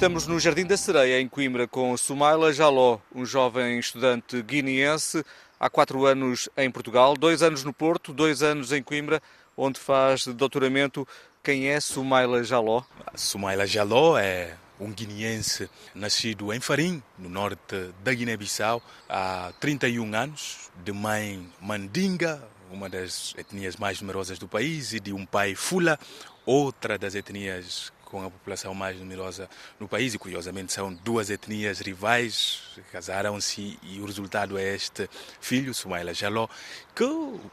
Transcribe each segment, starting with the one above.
Estamos no Jardim da Sereia, em Coimbra, com Sumaila Jaló, um jovem estudante guineense, há quatro anos em Portugal, dois anos no Porto, dois anos em Coimbra, onde faz doutoramento. Quem é Sumaila Jaló? Sumaila Jaló é um guineense nascido em Farim, no norte da Guiné-Bissau, há 31 anos, de mãe mandinga, uma das etnias mais numerosas do país, e de um pai fula, outra das etnias com a população mais numerosa no país, e curiosamente são duas etnias rivais, casaram-se e o resultado é este filho, Sumaila Jaló, que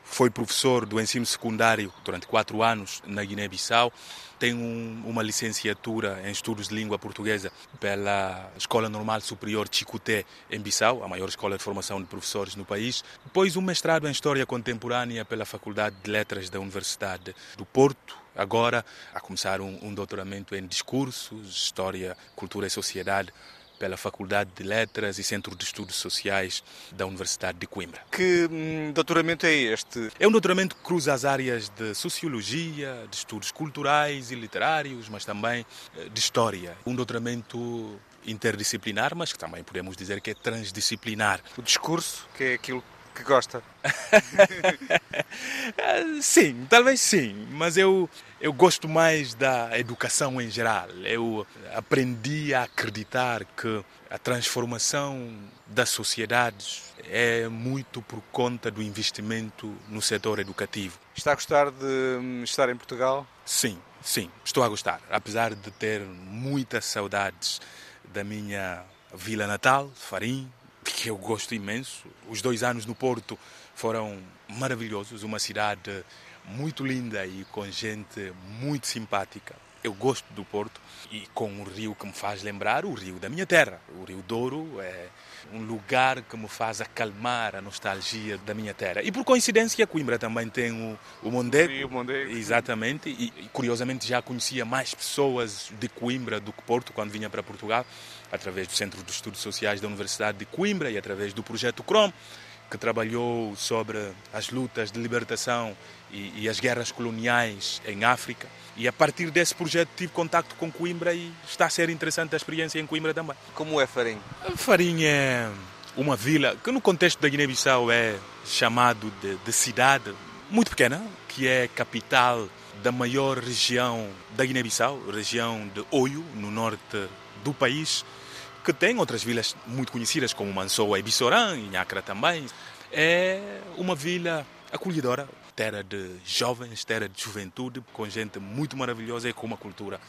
foi professor do ensino secundário durante quatro anos na Guiné-Bissau, tem um, uma licenciatura em estudos de língua portuguesa pela Escola Normal Superior Chicoté, em Bissau, a maior escola de formação de professores no país. Depois, um mestrado em História Contemporânea pela Faculdade de Letras da Universidade do Porto. Agora, a começar um, um doutoramento em Discursos, História, Cultura e Sociedade pela Faculdade de Letras e Centro de Estudos Sociais da Universidade de Coimbra. Que hum, doutoramento é este? É um doutoramento que cruza as áreas de Sociologia, de Estudos Culturais e Literários, mas também eh, de História. Um doutoramento interdisciplinar, mas que também podemos dizer que é transdisciplinar. O discurso, que é aquilo que gosta. sim, talvez sim, mas eu, eu gosto mais da educação em geral. Eu aprendi a acreditar que a transformação das sociedades é muito por conta do investimento no setor educativo. Está a gostar de hum, estar em Portugal? Sim, sim, estou a gostar. Apesar de ter muitas saudades da minha vila natal, Farim, que eu gosto imenso. Os dois anos no Porto foram maravilhosos, uma cidade muito linda e com gente muito simpática. Eu gosto do Porto e com um rio que me faz lembrar o rio da minha terra. O Rio Douro é um lugar que me faz acalmar a nostalgia da minha terra. E por coincidência, Coimbra também tem o, o Mondego. Sim, o Mondego. Exatamente. E, e curiosamente já conhecia mais pessoas de Coimbra do que Porto quando vinha para Portugal, através do Centro de Estudos Sociais da Universidade de Coimbra e através do projeto CROM que trabalhou sobre as lutas de libertação e, e, as guerras coloniais em África. E a partir desse projeto tive contato com Coimbra e está a ser interessante a experiência em Coimbra também. Como é Farim? Farim é uma vila que no contexto da Guiné-Bissau é chamado de, de cidade muito pequena, que é capital da maior região da Guiné-Bissau, região de Oio, no norte do país que tem outras vilas muito conhecidas, como Mansoa e Bissorã, e Nhacra também. É uma vila acolhedora, terra de jovens, terra de juventude, com gente muito maravilhosa e com uma cultura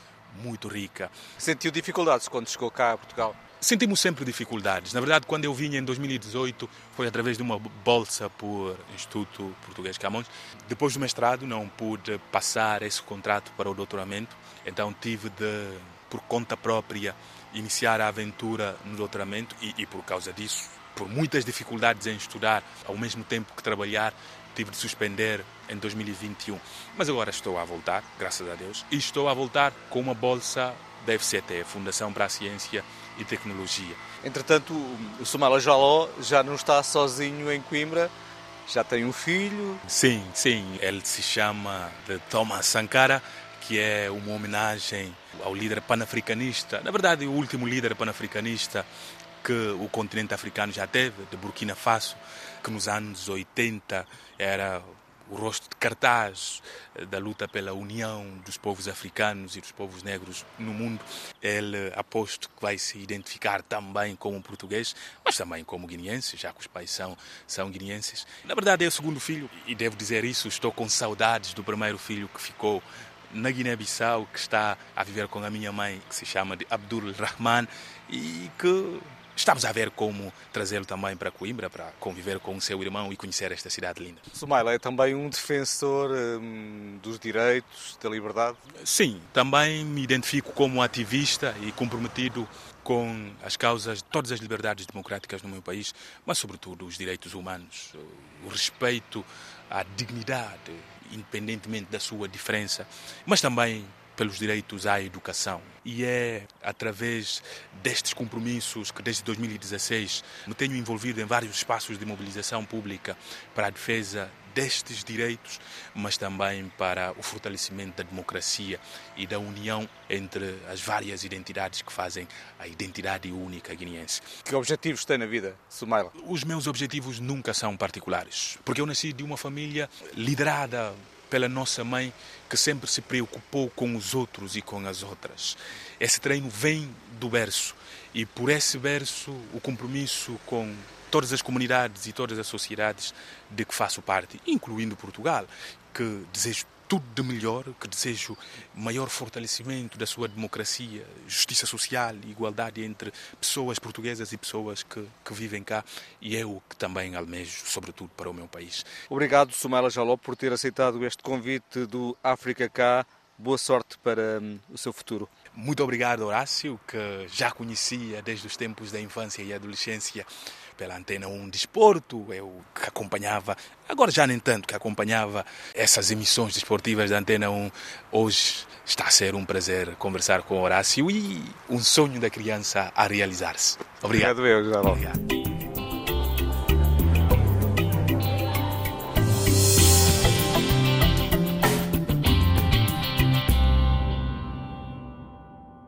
muito rica. Sentiu dificuldades quando chegou cá a Portugal? Sentimos sempre dificuldades. Na verdade, quando eu vim em 2018, foi através de uma bolsa por Instituto Português Camões. Depois do mestrado, não pude passar esse contrato para o doutoramento, então tive de, por conta própria, iniciar a aventura no doutoramento e, e, por causa disso, por muitas dificuldades em estudar, ao mesmo tempo que trabalhar, tive de suspender em 2021. Mas agora estou a voltar, graças a Deus, e estou a voltar com uma bolsa da FCT, Fundação para a Ciência e Tecnologia. Entretanto, o Sumala Jaló já não está sozinho em Coimbra, já tem um filho. Sim, sim, ele se chama de Thomas Sankara, que é uma homenagem ao líder panafricanista, na verdade, o último líder panafricanista que o continente africano já teve, de Burkina Faso, que nos anos 80 era o rosto de cartaz da luta pela união dos povos africanos e dos povos negros no mundo. Ele aposto que vai se identificar também como português, mas também como guineense, já que os pais são, são guineenses. Na verdade, é o segundo filho, e devo dizer isso, estou com saudades do primeiro filho que ficou na Guiné-Bissau, que está a viver com a minha mãe, que se chama de Abdul Rahman, e que estamos a ver como trazê-lo também para Coimbra, para conviver com o seu irmão e conhecer esta cidade linda. Sumaila é também um defensor hum, dos direitos, da liberdade? Sim, também me identifico como ativista e comprometido com as causas de todas as liberdades democráticas no meu país, mas sobretudo os direitos humanos, o respeito à dignidade, independentemente da sua diferença, mas também pelos direitos à educação. E é através destes compromissos que desde 2016 me tenho envolvido em vários espaços de mobilização pública para a defesa destes direitos, mas também para o fortalecimento da democracia e da união entre as várias identidades que fazem a identidade única guineense. Que objetivos tem na vida, Sumaila? Os meus objetivos nunca são particulares, porque eu nasci de uma família liderada pela nossa mãe, que sempre se preocupou com os outros e com as outras. Esse treino vem do berço e por esse berço o compromisso com todas as comunidades e todas as sociedades de que faço parte, incluindo Portugal, que desejo tudo de melhor, que desejo maior fortalecimento da sua democracia, justiça social igualdade entre pessoas portuguesas e pessoas que, que vivem cá e é o que também almejo, sobretudo para o meu país. Obrigado, Sumela Jaló, por ter aceitado este convite do África Cá. Boa sorte para hum, o seu futuro. Muito obrigado, Horácio, que já conhecia desde os tempos da infância e adolescência pela Antena 1 Desporto, eu que acompanhava, agora já nem tanto, que acompanhava essas emissões desportivas da Antena 1. Hoje está a ser um prazer conversar com Horácio e um sonho da criança a realizar-se. Obrigado. Obrigado, eu, Obrigado.